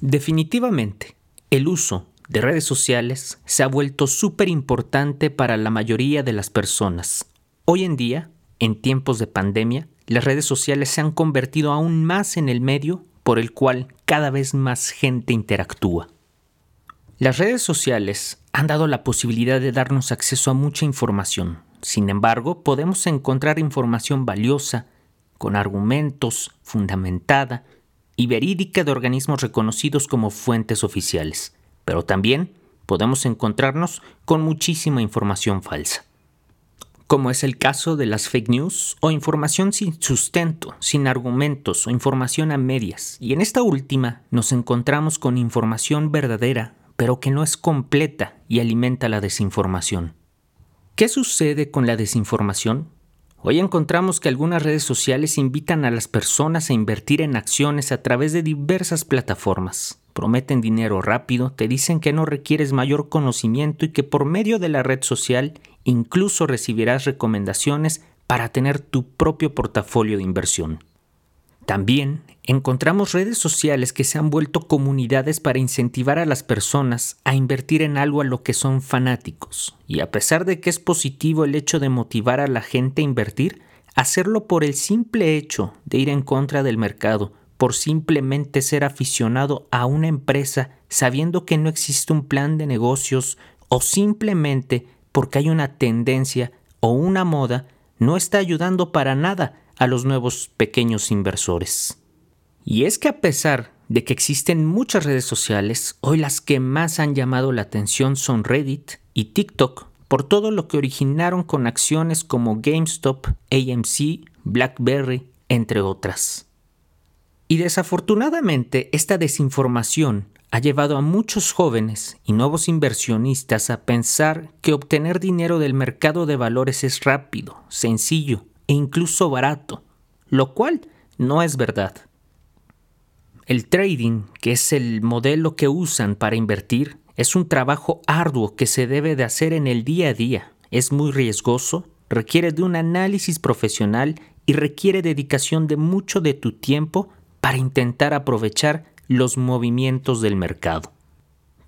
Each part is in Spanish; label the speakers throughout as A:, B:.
A: Definitivamente, el uso de redes sociales se ha vuelto súper importante para la mayoría de las personas. Hoy en día, en tiempos de pandemia, las redes sociales se han convertido aún más en el medio por el cual cada vez más gente interactúa. Las redes sociales han dado la posibilidad de darnos acceso a mucha información. Sin embargo, podemos encontrar información valiosa, con argumentos, fundamentada, y verídica de organismos reconocidos como fuentes oficiales, pero también podemos encontrarnos con muchísima información falsa, como es el caso de las fake news o información sin sustento, sin argumentos o información a medias, y en esta última nos encontramos con información verdadera, pero que no es completa y alimenta la desinformación. ¿Qué sucede con la desinformación? Hoy encontramos que algunas redes sociales invitan a las personas a invertir en acciones a través de diversas plataformas. Prometen dinero rápido, te dicen que no requieres mayor conocimiento y que por medio de la red social incluso recibirás recomendaciones para tener tu propio portafolio de inversión. También encontramos redes sociales que se han vuelto comunidades para incentivar a las personas a invertir en algo a lo que son fanáticos. Y a pesar de que es positivo el hecho de motivar a la gente a invertir, hacerlo por el simple hecho de ir en contra del mercado, por simplemente ser aficionado a una empresa sabiendo que no existe un plan de negocios o simplemente porque hay una tendencia o una moda, no está ayudando para nada a los nuevos pequeños inversores. Y es que a pesar de que existen muchas redes sociales, hoy las que más han llamado la atención son Reddit y TikTok, por todo lo que originaron con acciones como GameStop, AMC, BlackBerry, entre otras. Y desafortunadamente esta desinformación ha llevado a muchos jóvenes y nuevos inversionistas a pensar que obtener dinero del mercado de valores es rápido, sencillo e incluso barato, lo cual no es verdad. El trading, que es el modelo que usan para invertir, es un trabajo arduo que se debe de hacer en el día a día. Es muy riesgoso, requiere de un análisis profesional y requiere dedicación de mucho de tu tiempo para intentar aprovechar los movimientos del mercado.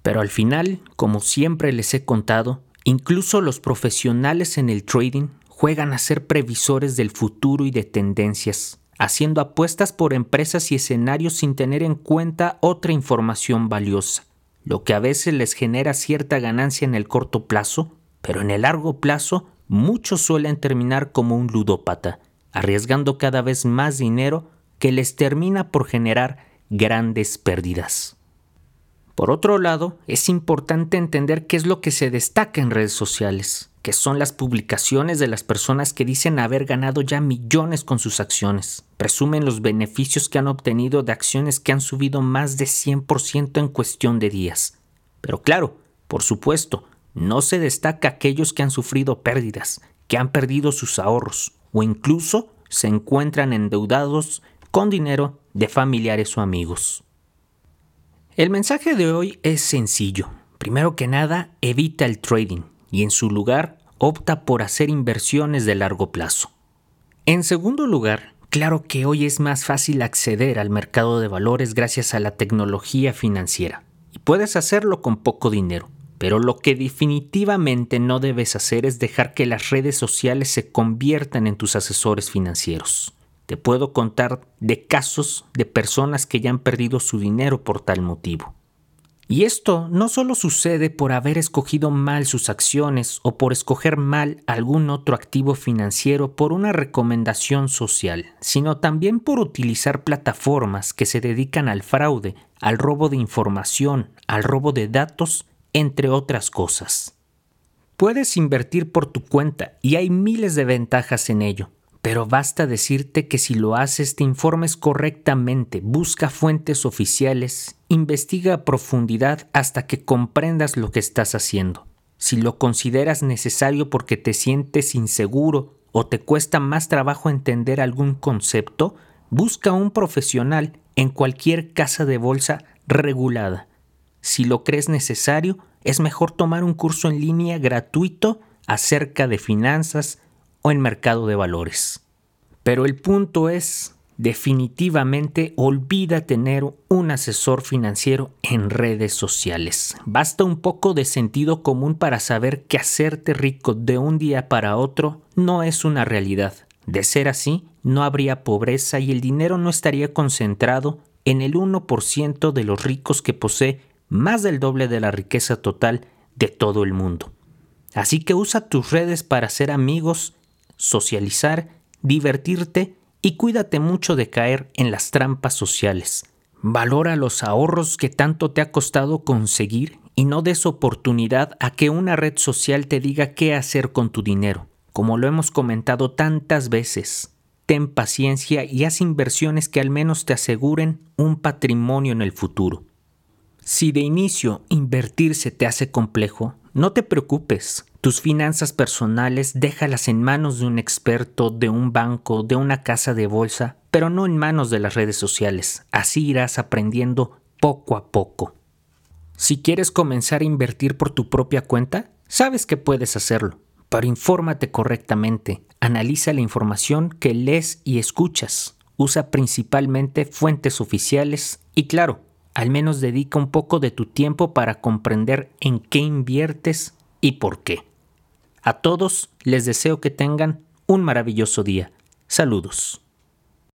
A: Pero al final, como siempre les he contado, incluso los profesionales en el trading juegan a ser previsores del futuro y de tendencias, haciendo apuestas por empresas y escenarios sin tener en cuenta otra información valiosa, lo que a veces les genera cierta ganancia en el corto plazo, pero en el largo plazo muchos suelen terminar como un ludópata, arriesgando cada vez más dinero que les termina por generar grandes pérdidas. Por otro lado, es importante entender qué es lo que se destaca en redes sociales que son las publicaciones de las personas que dicen haber ganado ya millones con sus acciones. Presumen los beneficios que han obtenido de acciones que han subido más de 100% en cuestión de días. Pero claro, por supuesto, no se destaca aquellos que han sufrido pérdidas, que han perdido sus ahorros o incluso se encuentran endeudados con dinero de familiares o amigos. El mensaje de hoy es sencillo. Primero que nada, evita el trading y en su lugar opta por hacer inversiones de largo plazo. En segundo lugar, claro que hoy es más fácil acceder al mercado de valores gracias a la tecnología financiera y puedes hacerlo con poco dinero. Pero lo que definitivamente no debes hacer es dejar que las redes sociales se conviertan en tus asesores financieros. Te puedo contar de casos de personas que ya han perdido su dinero por tal motivo. Y esto no solo sucede por haber escogido mal sus acciones o por escoger mal algún otro activo financiero por una recomendación social, sino también por utilizar plataformas que se dedican al fraude, al robo de información, al robo de datos, entre otras cosas. Puedes invertir por tu cuenta y hay miles de ventajas en ello, pero basta decirte que si lo haces te informes correctamente, busca fuentes oficiales, investiga a profundidad hasta que comprendas lo que estás haciendo. Si lo consideras necesario porque te sientes inseguro o te cuesta más trabajo entender algún concepto, busca un profesional en cualquier casa de bolsa regulada. Si lo crees necesario, es mejor tomar un curso en línea gratuito acerca de finanzas, o en mercado de valores. Pero el punto es definitivamente olvida tener un asesor financiero en redes sociales. Basta un poco de sentido común para saber que hacerte rico de un día para otro no es una realidad. De ser así, no habría pobreza y el dinero no estaría concentrado en el 1% de los ricos que posee más del doble de la riqueza total de todo el mundo. Así que usa tus redes para ser amigos, socializar, divertirte y cuídate mucho de caer en las trampas sociales. Valora los ahorros que tanto te ha costado conseguir y no des oportunidad a que una red social te diga qué hacer con tu dinero. Como lo hemos comentado tantas veces, ten paciencia y haz inversiones que al menos te aseguren un patrimonio en el futuro. Si de inicio invertir se te hace complejo, no te preocupes. Tus finanzas personales déjalas en manos de un experto, de un banco, de una casa de bolsa, pero no en manos de las redes sociales. Así irás aprendiendo poco a poco. Si quieres comenzar a invertir por tu propia cuenta, sabes que puedes hacerlo, pero infórmate correctamente, analiza la información que lees y escuchas, usa principalmente fuentes oficiales y claro, al menos dedica un poco de tu tiempo para comprender en qué inviertes y por qué. A todos les deseo que tengan un maravilloso día. Saludos.